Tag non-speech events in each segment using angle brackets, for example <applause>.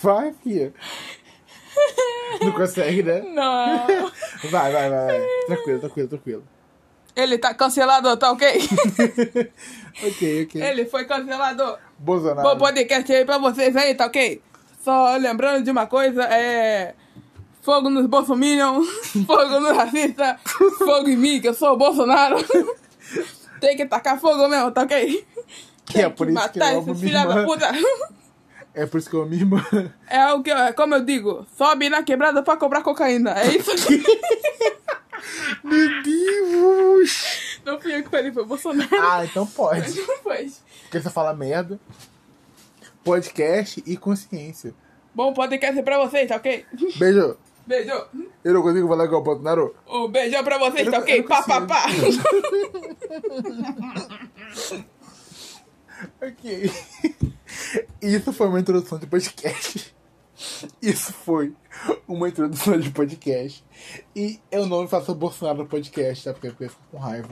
Vai, filha. Não consegue, né? Não. Vai, vai, vai. vai. Tranquilo, tranquilo, tranquilo. Ele tá cancelado, tá ok? <laughs> Ok, ok. Ele foi cancelado. Bolsonaro. Bom podcast aí pra vocês aí, tá ok? Só lembrando de uma coisa, é... Fogo nos bolsominion, <laughs> fogo nos racistas, fogo em mim, que eu sou o Bolsonaro. <laughs> Tem que tacar fogo mesmo, tá ok? Que é Tem por isso que matar eu amo esses filha da puta. É por isso que eu irmã. É o que, é como eu digo, sobe na quebrada pra cobrar cocaína. É isso aqui. <laughs> Meu Deus! Não fui eu que falei, foi o Bolsonaro. Ah, então pode. Não foi. Porque você fala merda. Podcast e consciência. Bom podcast pra vocês, tá ok? Beijo. Beijo. Eu não consigo falar com o Bolsonaro. Um beijão pra vocês, tá ok? Pá, pá, pá. <laughs> Ok. <laughs> Isso foi uma introdução de podcast. Isso foi uma introdução de podcast. E eu não faço Bolsonaro podcast, tá? Porque eu fico com raiva.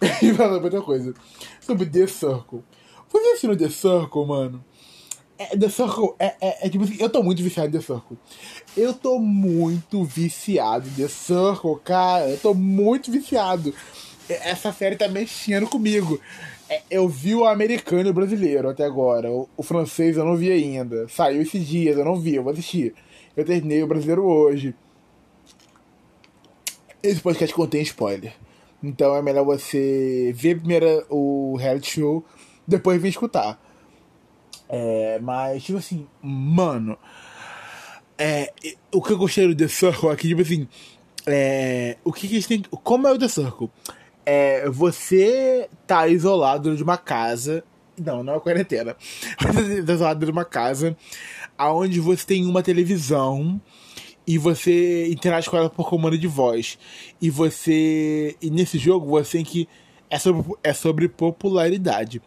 <laughs> E falar outra coisa. Sobre The Circle. Você assistiu The Circle, mano? É, The Circle é, é, é tipo assim, eu tô muito viciado em The Circle. Eu tô muito viciado em The Circle, cara. Eu tô muito viciado. Essa série tá mexendo comigo. Eu vi o americano e o brasileiro até agora. O, o francês eu não vi ainda. Saiu esses dias, eu não vi, eu vou assistir. Eu terminei o brasileiro hoje. Esse podcast contém spoiler. Então é melhor você ver primeiro o reality show, depois vir escutar. É, mas, tipo assim, mano. É, o que eu gostei do The Circle aqui, tipo assim. É, o que, que eles têm. Como é o The Circle? É, você tá isolado de uma casa. Não, não é quarentena. <laughs> Você tá isolado de uma casa onde você tem uma televisão e você interage com ela por comando de voz. E você. E nesse jogo você tem que. É sobre, é sobre popularidade.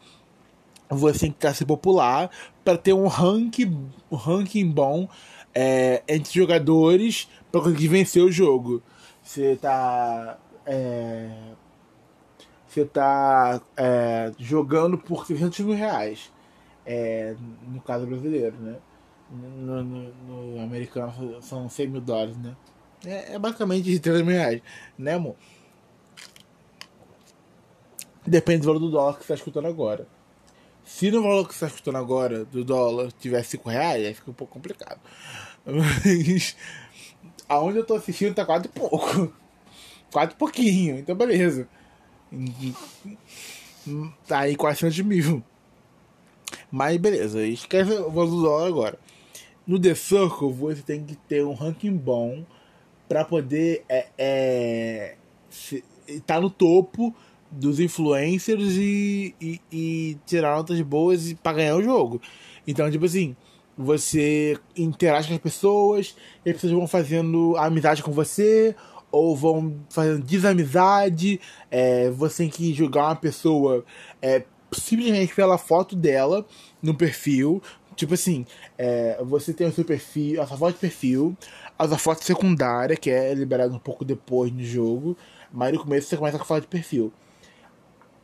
Você tem que tentar ser popular para ter um ranking, um ranking bom é, entre jogadores para conseguir vencer o jogo. Você tá. É, você tá é, jogando por 300 mil reais. É, no caso brasileiro, né? No, no- no americano são 100 mil dólares, né? É, é basicamente 300 mil reais, né, amor? Depende do valor do dólar que você está escutando agora. Se no valor que você está escutando agora do dólar tiver 5 reais, aí fica um pouco complicado. Mas aonde eu tô assistindo tá quase pouco. <laughs> Quase pouquinho, então beleza. Tá aí quase 100 mil. Mas beleza, esquece o valor do agora. No The Circle você tem que ter um ranking bom pra poder é, é, se- tá no topo dos influencers e, e, e tirar notas boas pra ganhar o jogo. Então, tipo assim, você interage com as pessoas, e as pessoas vão fazendo amizade com você, ou vão fazendo desamizade. É, você tem que julgar uma pessoa é, simplesmente pela foto dela no perfil. Tipo assim, é, você tem o seu perfil, a sua foto de perfil, a sua foto secundária, que é liberada um pouco depois no jogo, mas no começo você começa com a foto de perfil.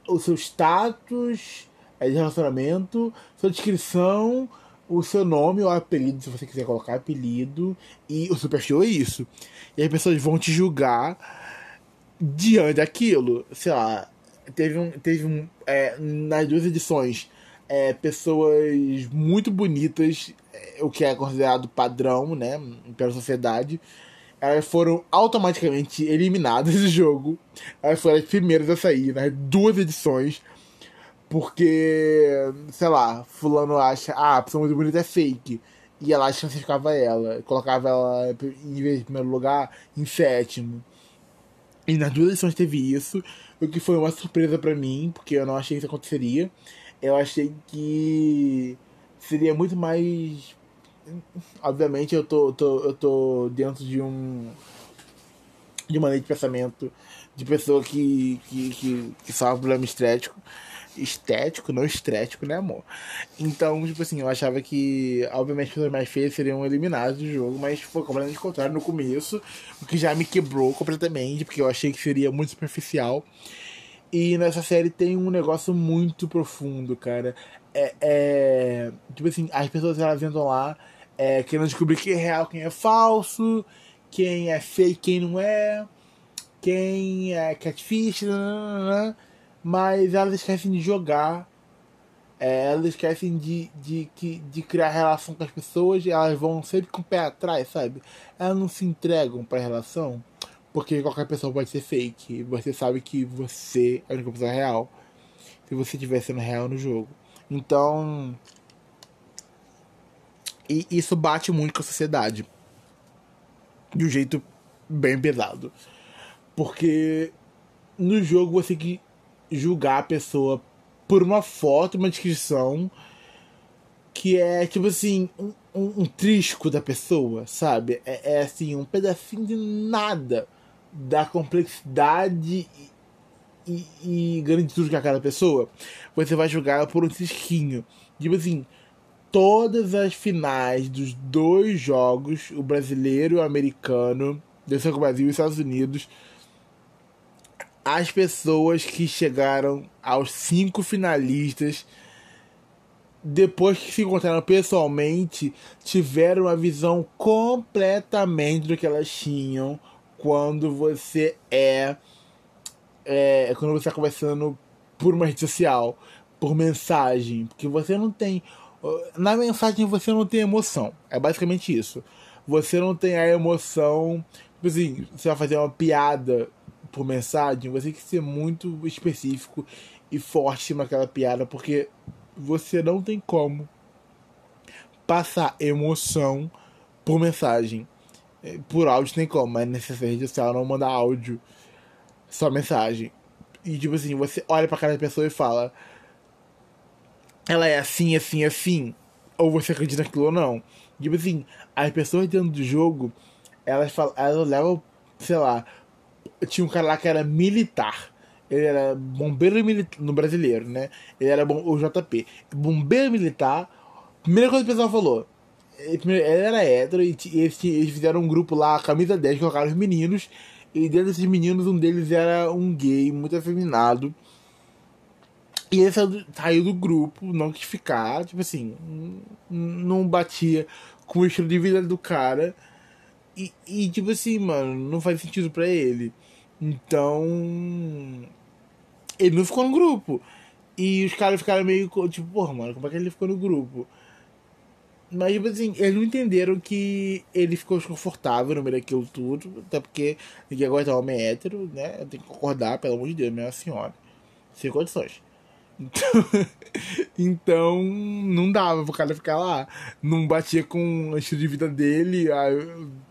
O seu status é de relacionamento, sua descrição, o seu nome ou apelido, se você quiser colocar apelido, e o seu perfil é isso. E as pessoas vão te julgar diante daquilo. Sei lá, teve um. Teve um é, nas duas edições, é, pessoas muito bonitas, é, o que é considerado padrão, né? Pela sociedade. Elas foram automaticamente eliminadas do jogo. Elas foram as primeiras a sair nas duas edições. Porque, sei lá, fulano acha, ah, a pessoa muito bonita é fake. E ela classificava ela, colocava ela em vez de primeiro lugar, em sétimo. E nas duas edições teve isso, o que foi uma surpresa pra mim, porque eu não achei que isso aconteceria. Eu achei que seria muito mais. Obviamente eu tô, tô, eu tô dentro de um. de uma linha de pensamento de pessoa que, que, que, que sofre problema estético. Estético, não estético, né, amor? Então, tipo assim, eu achava que, obviamente, as pessoas mais feias seriam eliminadas do jogo, mas foi completamente contrário no começo, o que já me quebrou completamente, porque eu achei que seria muito superficial. E nessa série tem um negócio muito profundo, cara. É, é- Tipo assim, as pessoas elas entram lá, é, querendo descobrir quem é real, quem é falso, quem é fake, quem não é, quem é catfish, nananana, mas elas esquecem de jogar, é, elas esquecem de, de, de, de criar relação com as pessoas, elas vão sempre com o pé atrás, sabe? Elas não se entregam pra relação, porque qualquer pessoa pode ser fake, você sabe que você é a única pessoa real, se você estiver sendo real no jogo. Então, e isso bate muito com a sociedade. De um jeito bem pesado. Porque no jogo você que julgar a pessoa por uma foto, uma descrição que é tipo assim, um, um, um trisco da pessoa, sabe? É, é, assim, um pedacinho de nada da complexidade e, e, e granditude que é aquela pessoa. Você vai julgar por um trisquinho. Tipo assim, todas as finais dos dois jogos, o brasileiro e o americano, desse com o Brasil e os Estados Unidos, as pessoas que chegaram aos cinco finalistas, depois que se encontraram pessoalmente, tiveram uma visão completamente do que elas tinham quando você é, é quando você está conversando por uma rede social, por mensagem, porque você não tem na mensagem você não tem emoção. É basicamente isso. Você não tem a emoção. Tipo assim, você vai fazer uma piada por mensagem, você tem que ser muito específico e forte naquela piada, porque você não tem como passar emoção por mensagem. É, por áudio tem como, mas nessa rede social não mandar áudio, só mensagem. E tipo assim, você olha pra cara da pessoa e fala ela é assim, assim, assim, ou você acredita naquilo ou não. Tipo assim, as pessoas dentro do jogo, elas, falam, elas levam, sei lá, tinha um cara lá que era militar. Ele era bombeiro militar, no brasileiro, né? Ele era bom, o JP. Bombeiro militar, primeira coisa que o pessoal falou. Ele, era hétero e eles, eles fizeram um grupo lá, camisa 10, colocaram os meninos. E dentro desses meninos, um deles era um gay, muito afeminado. E ele saiu do grupo, não quis ficar, tipo assim, não batia com o estilo de vida do cara. E, tipo assim, mano, não faz sentido para ele. Então. Ele não ficou no grupo. E os caras ficaram meio tipo, porra, mano, como é que ele ficou no grupo? Mas, tipo assim, eles não entenderam que ele ficou desconfortável no meio daquilo tudo. Até porque ninguém aguenta homem hétero, né? Tem que concordar, pelo amor de Deus, minha senhora. Sem condições. Então, <laughs> então não dava pro cara ficar lá. Não batia com o estilo de vida dele,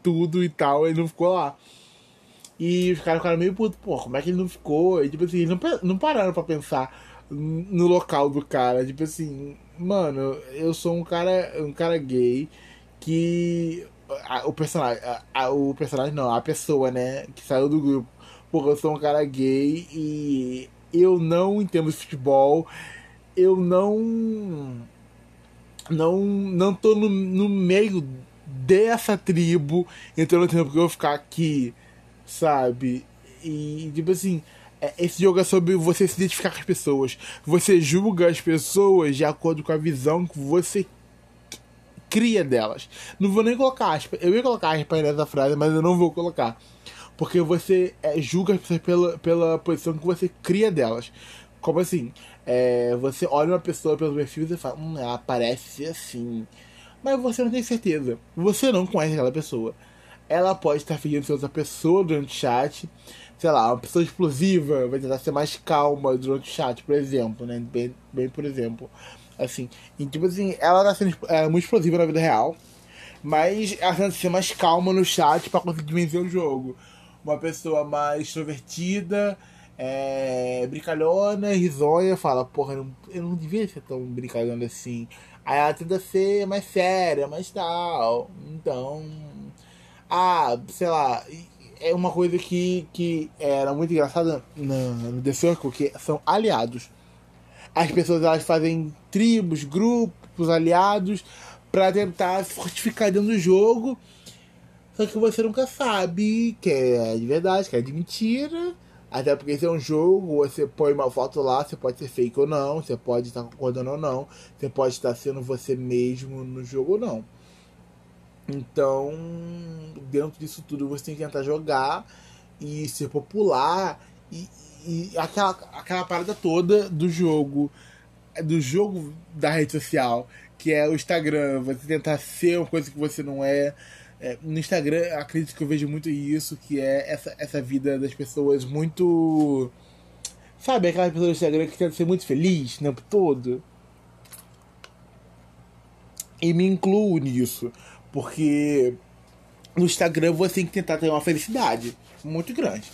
tudo e tal, ele não ficou lá. E os caras ficaram meio putos, pô, como é que ele não ficou? E tipo assim, não, não pararam pra pensar no local do cara. Tipo assim, mano, eu sou um cara, um cara gay que. A, o personagem. A, a, o personagem não, a pessoa, né, que saiu do grupo. Porque eu sou um cara gay e eu não entendo de futebol, eu não não não tô no, no meio dessa tribo, então não entendo porque eu vou ficar aqui, sabe? E tipo assim, é, esse jogo é sobre você se identificar com as pessoas. Você julga as pessoas de acordo com a visão que você cria delas. Não vou nem colocar aspas. Eu ia colocar aspas nessa frase, mas eu não vou colocar. Porque você é, julga as pessoas pela, pela posição que você cria delas. Como assim? É, você olha uma pessoa pelo perfil e fala, hum, ela parece assim. Mas você não tem certeza. Você não conhece aquela pessoa. Ela pode estar fingindo ser outra pessoa durante o chat. Sei lá, uma pessoa explosiva vai tentar ser mais calma durante o chat, por exemplo, né? Bem, bem por exemplo. Assim, e, tipo assim, ela tá sendo é, muito explosiva na vida real. Mas ela tenta ser mais calma no chat para conseguir vencer o jogo uma pessoa mais extrovertida, é, brincalhona, risonha, fala, porra, eu não, eu não devia ser tão brincalhona assim. Aí ela tenta ser mais séria, mais tal. Então. Ah, sei lá. É uma coisa que, que era muito engraçada no, no The Circle, que são aliados. As pessoas elas fazem tribos, grupos, aliados, para tentar fortificar dentro do jogo só que você nunca sabe que é de verdade, que é de mentira. Até porque se é um jogo, você põe uma foto lá, você pode ser fake ou não, você pode estar concordando ou não, você pode estar sendo você mesmo no jogo ou não. Então, dentro disso tudo, você tem que tentar jogar e ser popular e, e aquela, aquela parada toda do jogo, do jogo da rede social, que é o Instagram, você tentar ser uma coisa que você não é. É no Instagram, acredito que eu vejo muito isso, que é essa, essa vida das pessoas muito. Sabe, aquela pessoa do Instagram que tenta ser muito feliz o tempo todo. E me incluo nisso. Porque no Instagram você tem que tentar ter uma felicidade muito grande.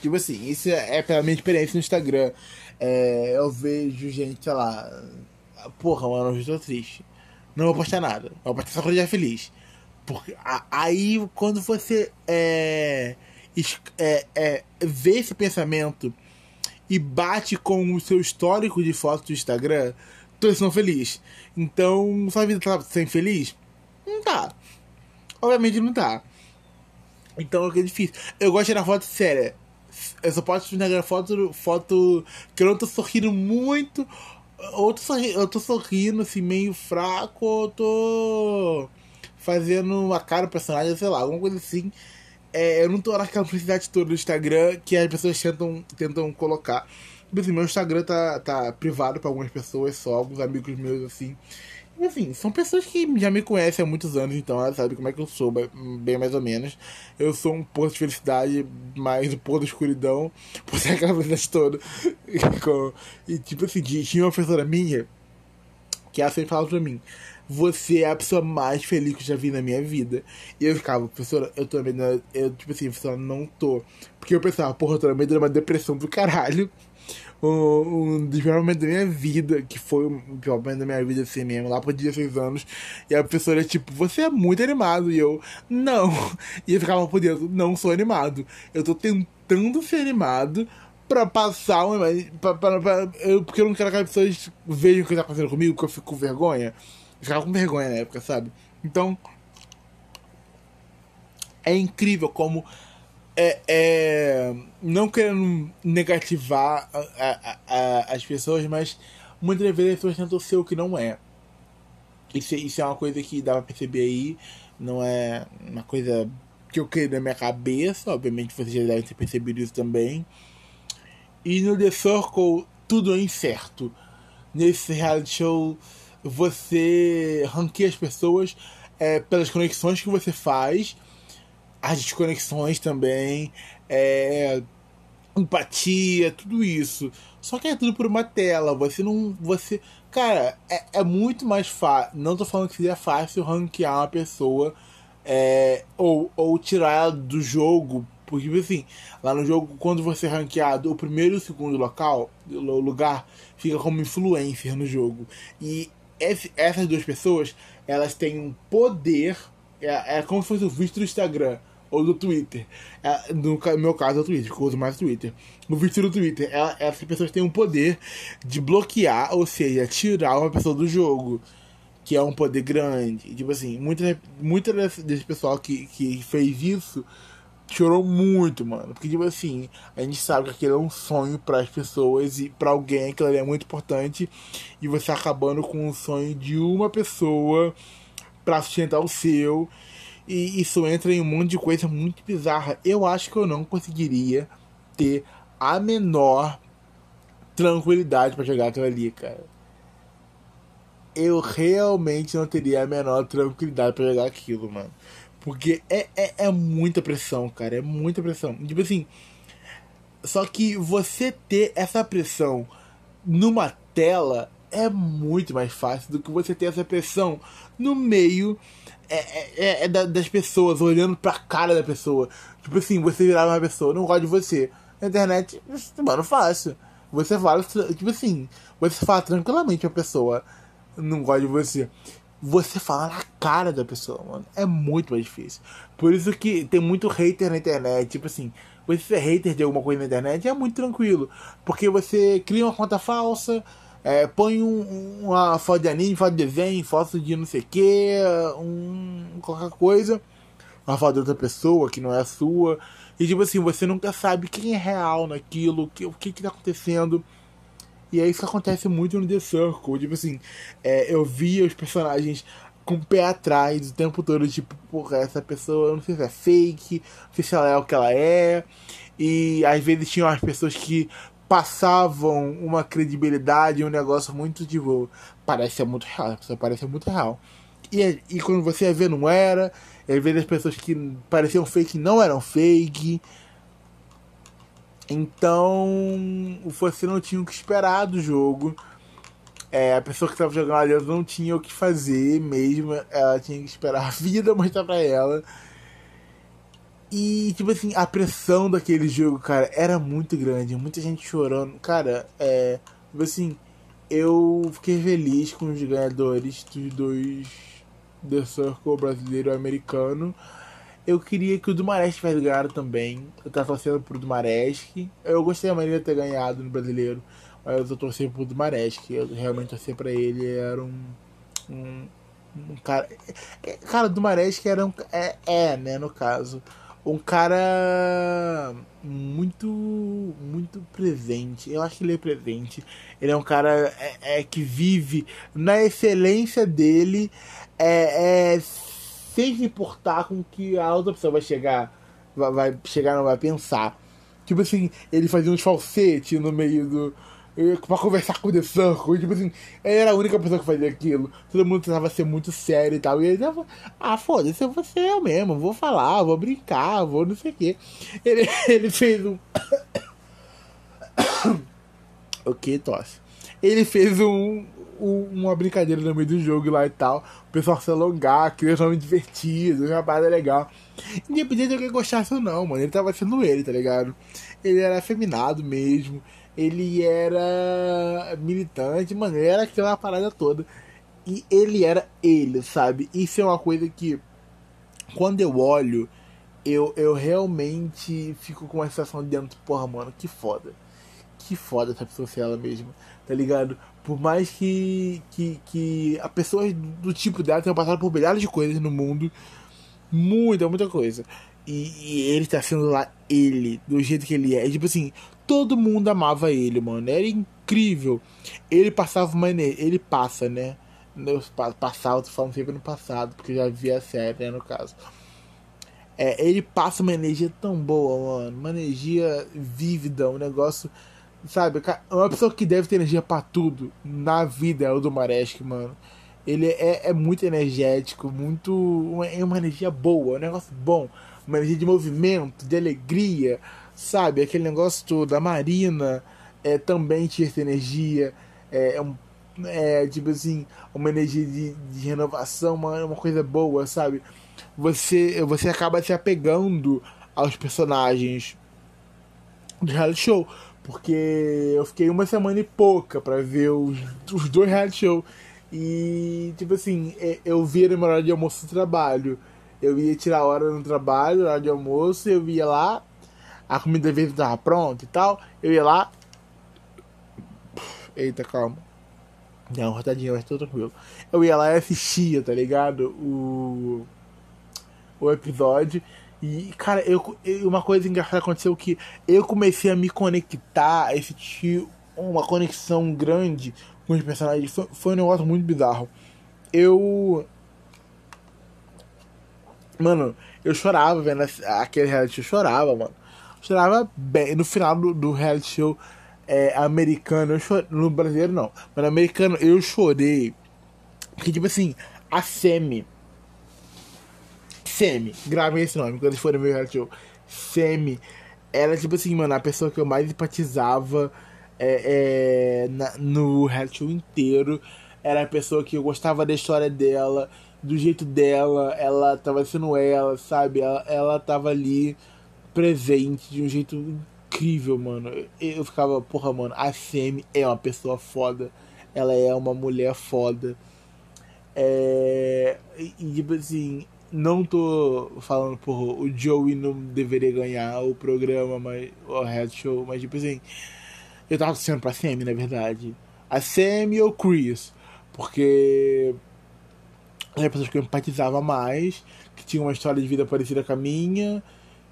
Tipo assim, isso é pela minha experiência no Instagram. É, eu vejo gente, sei lá. Porra, mano, eu estou triste. Não vou postar nada. Vou postar só quando eu feliz. Porque aí quando você é, é, é, vê esse pensamento e bate com o seu histórico de fotos do Instagram, todos são felizes. Então, sua vida tá sem feliz? Não tá. Obviamente não tá. Então é difícil. Eu gosto de tirar foto séria. Eu só posso tirar foto, foto que eu não tô sorrindo muito. Ou tô sorrindo, eu tô sorrindo assim, meio fraco, ou tô fazendo uma cara do personagem, sei lá, alguma coisa assim. É, eu não tô naquela publicidade toda do Instagram que as pessoas tentam, tentam colocar. Assim, meu Instagram tá, tá privado pra algumas pessoas só, alguns amigos meus assim. Enfim, são pessoas que já me conhecem há muitos anos, então ela sabe como é que eu sou, bem mais ou menos. Eu sou um poço de felicidade, mas o pôr da escuridão, <laughs> por ser aquela felicidade toda. <laughs> e tipo assim, tinha uma professora minha que ela sempre falava pra mim: Você é a pessoa mais feliz que eu já vi na minha vida. E eu ficava, professora, eu tô meio. Eu, tipo assim, professora, não tô. Porque eu pensava, porra, eu tô no meio de uma depressão do caralho um, um dos piores momentos da minha vida, que foi o pior momento da minha vida assim mesmo, lá por 16 anos. E a professora, tipo, você é muito animado. E eu, não. E eu ficava por dentro, não sou animado. Eu tô tentando ser animado pra passar uma. Pra, pra, pra, eu, porque eu não quero que as pessoas vejam o que tá acontecendo comigo, que eu fico com vergonha. Ficava com vergonha na época, sabe? Então. É incrível como é, é, não querendo negativar a, a, a, as pessoas, mas muitas vezes as pessoas tentam ser o que não é. Isso, isso é uma coisa que dá pra perceber aí, não é uma coisa que eu creio na minha cabeça, obviamente vocês já devem ter percebido isso também. E no The Circle, tudo é incerto. Nesse reality show, você ranqueia as pessoas é, pelas conexões que você faz as desconexões também, é, empatia, tudo isso. Só que é tudo por uma tela. Você não. Você. Cara, é, é muito mais fácil. Não tô falando que seria fácil ranquear uma pessoa é, ou, ou tirar ela do jogo. Porque, tipo assim, lá no jogo, quando você é ranqueado, o primeiro e o segundo local, lugar, fica como influencer no jogo. E essas duas pessoas, elas têm um poder. É, é como se fosse o visto do Instagram ou do Twitter. É, no meu caso é o Twitter, que eu uso mais o Twitter. No vídeo do Twitter, ela, essas pessoas têm o poder de bloquear, ou seja, tirar uma pessoa do jogo. Que é um poder grande. Tipo assim, muita, muita desse, desse pessoal que, que fez isso chorou muito, mano. Porque, tipo assim, a gente sabe que aquilo é um sonho para as pessoas e para alguém aquilo é muito importante. E você acabando com o sonho de uma pessoa para sustentar o seu. E isso entra em um monte de coisa muito bizarra. Eu acho que eu não conseguiria ter a menor tranquilidade para jogar aquilo ali, cara. Eu realmente não teria a menor tranquilidade para jogar aquilo, mano. Porque é, é, é muita pressão, cara. É muita pressão. Tipo assim. Só que você ter essa pressão numa tela é muito mais fácil do que você ter essa pressão no meio é, é, é, é das pessoas, olhando pra cara da pessoa. Tipo assim, você virar uma pessoa, não gosta de você. Na internet, mano, fácil. Você fala, tipo assim, você fala tranquilamente a pessoa não gosta de você. Você fala na cara da pessoa, mano. É muito mais difícil. Por isso que tem muito hater na internet. Tipo assim, você ser hater de alguma coisa na internet é muito tranquilo. Porque você cria uma conta falsa, é, põe um, uma foto de anime, foto de desenho, foto de não sei o que, um, qualquer coisa, uma foto de outra pessoa que não é a sua. E tipo assim, você nunca sabe quem é real naquilo, que, o que que tá acontecendo. E é isso que acontece muito no The Circle. Tipo assim, é, eu via os personagens com o pé atrás o tempo todo, tipo, porra, essa pessoa, não sei se é fake, não sei se ela é o que ela é. E às vezes tinham as pessoas que passavam uma credibilidade, um negócio muito tipo, parece muito real, a pessoa parece muito real. E, e quando você ia ver, não era. E às vezes as pessoas que pareciam fake não eram fake. Então você não tinha o que esperar do jogo. É, a pessoa que estava jogando dentro não tinha o que fazer mesmo. Ela tinha que esperar a vida <laughs> mostrar pra ela. E, tipo assim, a pressão daquele jogo, cara, era muito grande. Muita gente chorando. Cara, é. Tipo assim, eu fiquei feliz com os ganhadores dos dois The Circle brasileiro e americano. Eu queria que o Dumaresque tivesse ganhado também. Eu tava torcendo pro Dumaresque. Eu gostei da maneira de ter ganhado no brasileiro. Mas eu torci pro Dumaresque. Eu realmente torci pra ele. Era um. um, um cara. Cara, o Dumaresque era um. É, é, né, no caso um cara muito muito presente. Eu acho que ele é presente. Ele é um cara é, é que vive na excelência dele, é, é, sem se importar com que a outra pessoa vai chegar, vai, vai chegar, não vai pensar. Tipo assim, ele fazia uns falsetes no meio do, pra conversar com o The Circle. Tipo assim, ele era a única pessoa que fazia aquilo. Todo mundo tentava ser muito sério e tal. E ele tava, ah, foda-se, eu vou ser eu mesmo, vou falar, vou brincar, vou não sei o quê. Ele, <laughs> ele fez um. <coughs> <coughs> ok, tosse. Ele fez um, um, uma brincadeira no meio do jogo lá e tal. O pessoal se alongar, criar um nome divertido, uma parada legal. Independente de alguém gostasse ou não, mano. Ele tava sendo ele, tá ligado? Ele era afeminado mesmo ele era militante, mano, ele era aquela parada toda. E ele era ele, sabe? Isso é uma coisa que, quando eu olho, eu, eu realmente fico com uma sensação de dentro, porra, mano, que foda. Que foda essa pessoa ser ela mesma, tá ligado? Por mais que, que, que a pessoa do tipo dela tenha passado por milhares de coisas no mundo, muita, muita coisa. E, e, ele tá sendo lá ele, do jeito que ele é. E, tipo assim, todo mundo amava ele, mano. Era incrível. Ele passava uma. Ele passa, né? Eu passava, tô falando sempre no passado, porque já vi a série, né, no caso. É, ele passa uma energia tão boa, mano. Uma energia vívida, um negócio. Sabe, uma pessoa que deve ter energia para tudo na vida é o do Maresk, mano. Ele é, é muito energético, muito. É uma energia boa, um negócio bom uma energia de movimento, de alegria, sabe? Aquele negócio todo. A Marina é, também tinha essa energia, é, é, um, é tipo assim, uma energia de, de renovação, uma, uma coisa boa, sabe? Você, você acaba se apegando aos personagens do reality show. Porque eu fiquei uma semana e pouca para ver os, os dois reality show. E, tipo assim, é, eu via no horário de almoço do trabalho eu ia tirar hora no trabalho, hora de almoço, eu ia lá, a comida verde estava pronta e tal, eu ia lá. Eita, calma. Uma rotadinha, mas tô tranquilo. Eu ia lá e assistia, tá ligado? O, o episódio. E, cara, eu, uma coisa engraçada aconteceu que eu comecei a me conectar, a sentir uma conexão grande com os personagens. Foi, foi um negócio muito bizarro. Eu Mano, eu chorava vendo aquele reality show, chorava, mano. Chorava bem. No final do, do reality show é, americano, eu chorei, no brasileiro não, mas no americano eu chorei. Porque, tipo assim, a Semi. Semi, gravem esse nome quando eles forem ver o reality show. Semi, era tipo assim, mano, a pessoa que eu mais empatizava é, é, na, no reality show inteiro. Era a pessoa que eu gostava da história dela do jeito dela, ela tava sendo ela, sabe? Ela, ela tava ali presente de um jeito incrível, mano. Eu ficava, porra, mano, a Semi é uma pessoa foda. Ela é uma mulher foda. É. E tipo assim, não tô falando, porra, o Joey não deveria ganhar o programa, mas. o Red Show, mas tipo assim. Eu tava torcendo pra Semi, na verdade. A Semi ou Chris. Porque eram pessoas que eu empatizava mais, que tinham uma história de vida parecida com a minha,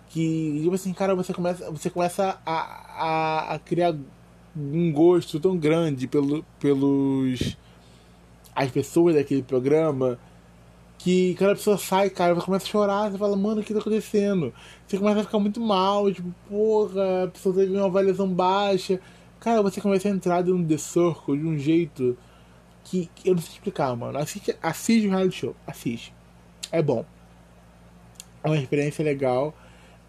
que, tipo assim, cara, você começa, você começa a, a, a criar um gosto tão grande pelo, pelos as pessoas daquele programa que quando a pessoa sai, cara, você começa a chorar, você fala, mano, o que tá acontecendo? Você começa a ficar muito mal, tipo, porra, a pessoa teve uma avaliação baixa. Cara, você começa a entrar dentro do The Circle de um jeito que, que eu não sei explicar, mano. Assiste, assiste o reality show, assiste. É bom. É uma experiência legal,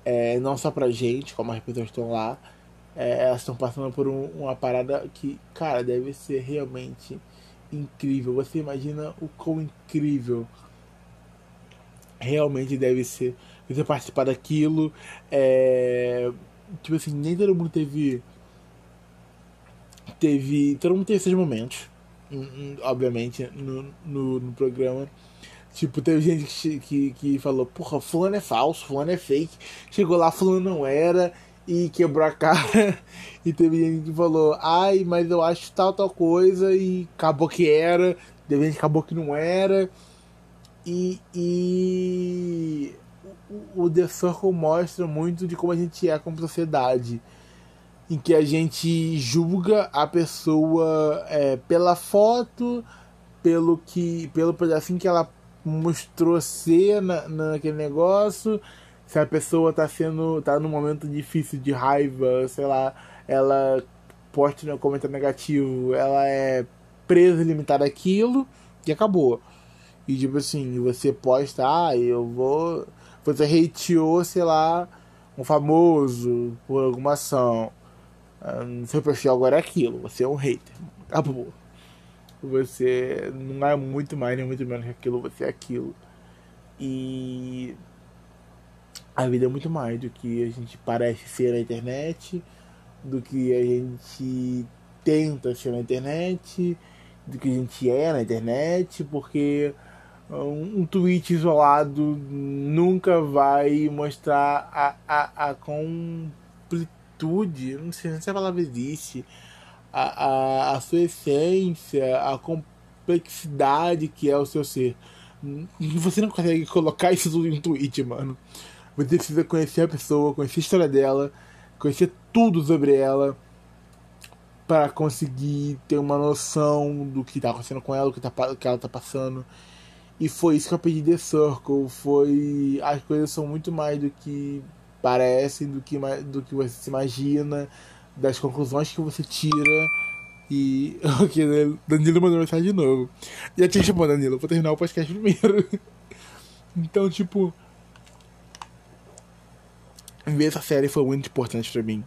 é, não só pra gente, como as pessoas estão lá, é, elas estão passando por um, uma parada que, cara, deve ser realmente incrível. Você imagina o quão incrível realmente deve ser você participar daquilo. É, tipo assim, nem todo mundo teve. Teve. Todo mundo teve esses momentos. Hum, hum, obviamente, no, no, no programa. Tipo, teve gente que, que, que falou, porra, fulano é falso, fulano é fake. Chegou lá, fulano não era e quebrou a cara. <laughs> e teve gente que falou, ai, mas eu acho tal, tal coisa, e acabou que era. Teve gente que acabou que não era. E, e o The Circle mostra muito de como a gente é como sociedade. Em que a gente julga a pessoa é, pela foto, pelo que. pelo pedacinho que ela mostrou ser na, naquele negócio. Se a pessoa tá sendo. tá num momento difícil de raiva, sei lá, ela posta um comentário negativo, ela é presa e limitada àquilo e acabou. E tipo assim, você posta, ah, eu vou. Você hateou, sei lá, um famoso por alguma ação. Ah, seu perfil agora é aquilo, você é um hater. Acabou. Você não é muito mais nem muito menos que aquilo, você é aquilo. E a vida é muito mais do que a gente parece ser na internet, do que a gente tenta ser na internet, do que a gente é na internet, porque um, um tweet isolado nunca vai mostrar a, a, a completude, não sei se a palavra existe, a, a, a sua essência, a complexidade que é o seu ser. Você não consegue colocar isso tudo em um tweet, mano. Você precisa conhecer a pessoa, conhecer a história dela, conhecer tudo sobre ela para conseguir ter uma noção do que está acontecendo com ela, o que, tá, que ela está passando. E foi isso que eu pedi The Circle. Foi. As coisas são muito mais do que parecem, do que, do que você se imagina, das conclusões que você tira. E. <laughs> Ok, né? Danilo mandou mensagem de novo. Já tinha chamado Danilo, vou terminar o podcast primeiro. <laughs> então, tipo. Ver essa série foi muito importante pra mim.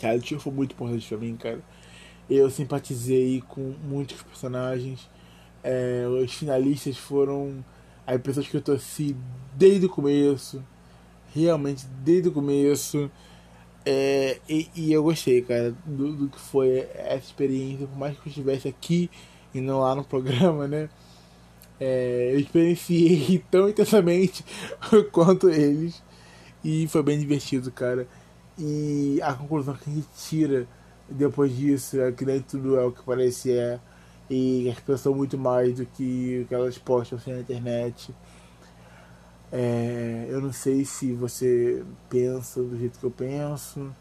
Reality foi muito importante pra mim, cara. Eu simpatizei com muitos personagens é, os finalistas foram as pessoas que eu torci desde o começo, realmente desde o começo. É, e, e, eu gostei, cara, do, do, que foi essa experiência, por mais que eu estivesse aqui e não lá no programa, né? É, eu experienciei <laughs> tão intensamente <laughs> quanto eles e foi bem divertido, cara. E a conclusão que a gente tira depois disso é que nem tudo é o que parece é e as pessoas muito mais do que o que elas postam assim, na internet. É, eu não sei se você pensa do jeito que eu penso.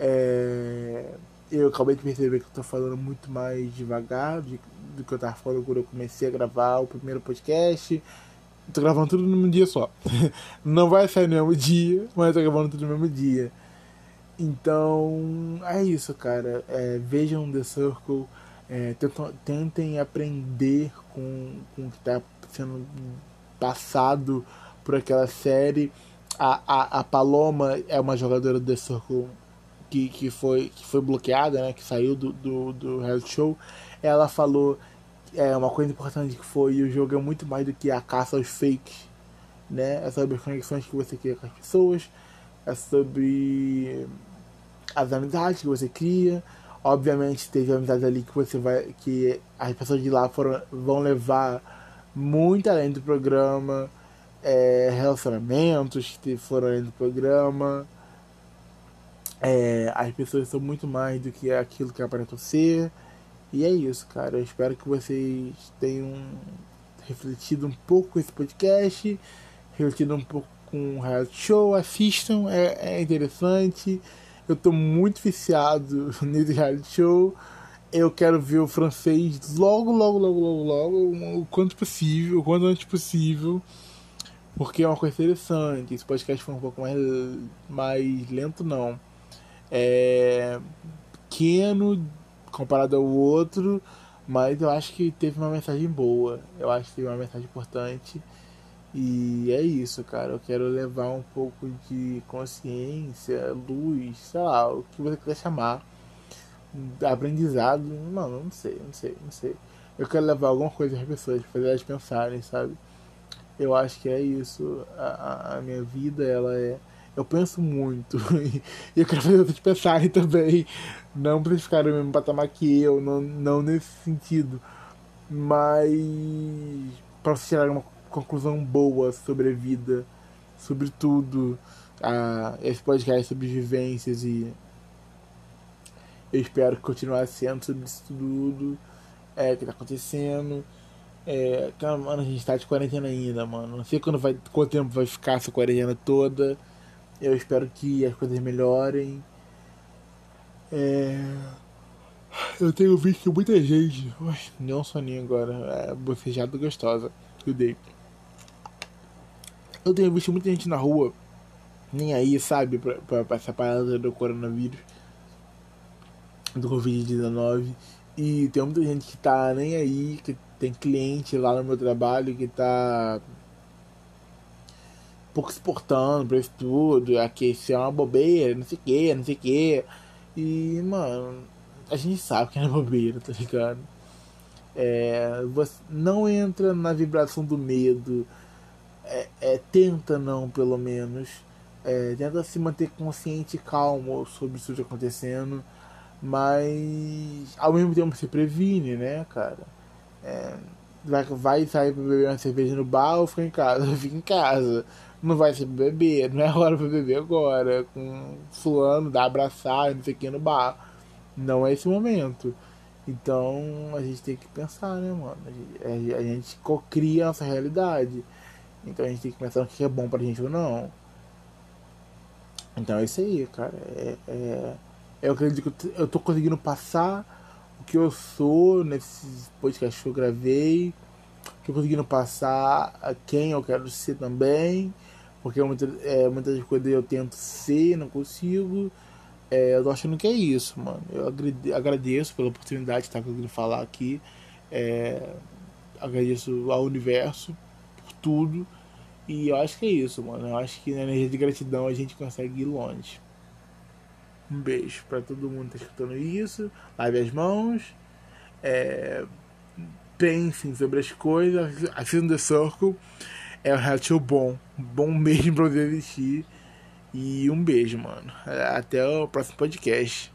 É, eu acabei de perceber que eu tô falando muito mais devagar do, do que eu tava falando quando eu comecei a gravar o primeiro podcast. Tô gravando tudo no mesmo dia só. <laughs> Não vai sair no mesmo dia, mas tô gravando tudo no mesmo dia. Então, é isso, cara. É, vejam The Circle é, tentam, tentem aprender com, com o que está sendo passado por aquela série. A, a, a Paloma é uma jogadora do The Circle que, que, foi, que foi bloqueada, né, que saiu do, do, do reality show. Ela falou é uma coisa importante que foi o jogo é muito mais do que a caça aos fakes, né? É sobre as conexões que você cria com as pessoas, é sobre as amizades que você cria, Obviamente teve amizades ali que você vai. que as pessoas de lá foram, vão levar muito além do programa. É, relacionamentos que foram além do programa. É, as pessoas são muito mais do que aquilo que aparentam ser. E é isso, cara. Eu espero que vocês tenham refletido um pouco com esse podcast, refletido um pouco com o reality show, assistam, é, é interessante. Eu tô muito viciado <laughs> nesse reality show. eu quero ver o francês logo, logo, logo, logo, logo, o quanto possível, o quanto antes possível. Porque é uma coisa interessante. Esse podcast foi um pouco mais, mais lento, não. É pequeno comparado ao outro, mas eu acho que teve uma mensagem boa. Eu acho que teve uma mensagem importante. E é isso, cara. Eu quero levar um pouco de consciência, luz, sei lá, o que você quiser chamar. Aprendizado, mano, não sei, não sei, não sei. Eu quero levar alguma coisa às pessoas, fazer elas pensarem, sabe? Eu acho que é isso. A, a minha vida, ela é. Eu penso muito. <laughs> e eu quero fazer vocês pensarem também. Não pra vocês ficarem no mesmo patamar que eu, não, não nesse sentido. Mas. para vocês tirarem uma conclusão boa sobre a vida, sobre tudo. A, esse podcast sobre vivências e. Eu espero que continue sendo sobre isso tudo é, que tá acontecendo. É, cara, mano, a gente tá de quarentena ainda, mano. Não sei quando vai, quanto tempo vai ficar essa quarentena toda. Eu espero que as coisas melhorem. É... Eu tenho visto muita gente. Ui, um soninho agora. É, bocejada gostosa. Eu. Eu tenho visto muita gente na rua. Nem aí, sabe? Pra, pra, pra essa parada do coronavírus. Do Covid-19. E tem muita gente que tá nem aí. Que tem cliente lá no meu trabalho que tá pouco se portando pra isso tudo, aqui isso é uma bobeira, não sei o que, não sei o que. E, mano, a gente sabe que é bobeira, tá ligado? É, você não entra na vibração do medo, é, é tenta não, pelo menos. É, tenta se manter consciente e calmo sobre isso que tá acontecendo, mas ao mesmo tempo se previne, né, cara? É, vai, vai sair pra beber uma cerveja no bar ou fica em casa? <laughs> Fica em casa. Não vai ser beber, não é hora pra beber agora. Com fulano, dar abraçar, não sei o que no bar. Não é esse momento. Então a gente tem que pensar, né, mano? A gente, a gente cocria a nossa realidade. Então a gente tem que pensar o que é bom pra gente ou não. Então é isso aí, cara. É, é, eu acredito que eu tô conseguindo passar o que eu sou nesses podcasts que eu gravei, eu conseguindo passar a quem eu quero ser também, porque muitas, é, muitas coisas eu tento ser, não consigo. É, eu tô achando que é isso, mano. Eu agradeço pela oportunidade de estar conseguindo falar aqui. É, agradeço ao universo por tudo. E eu acho que é isso, mano. Eu acho que na energia de gratidão a gente consegue ir longe. Um beijo para todo mundo que tá escutando isso. Lave as mãos. É, pensem sobre as coisas. Assistam The Circle. É um reality bom. Bom mesmo pra você existir. E um beijo, mano. Até o próximo podcast.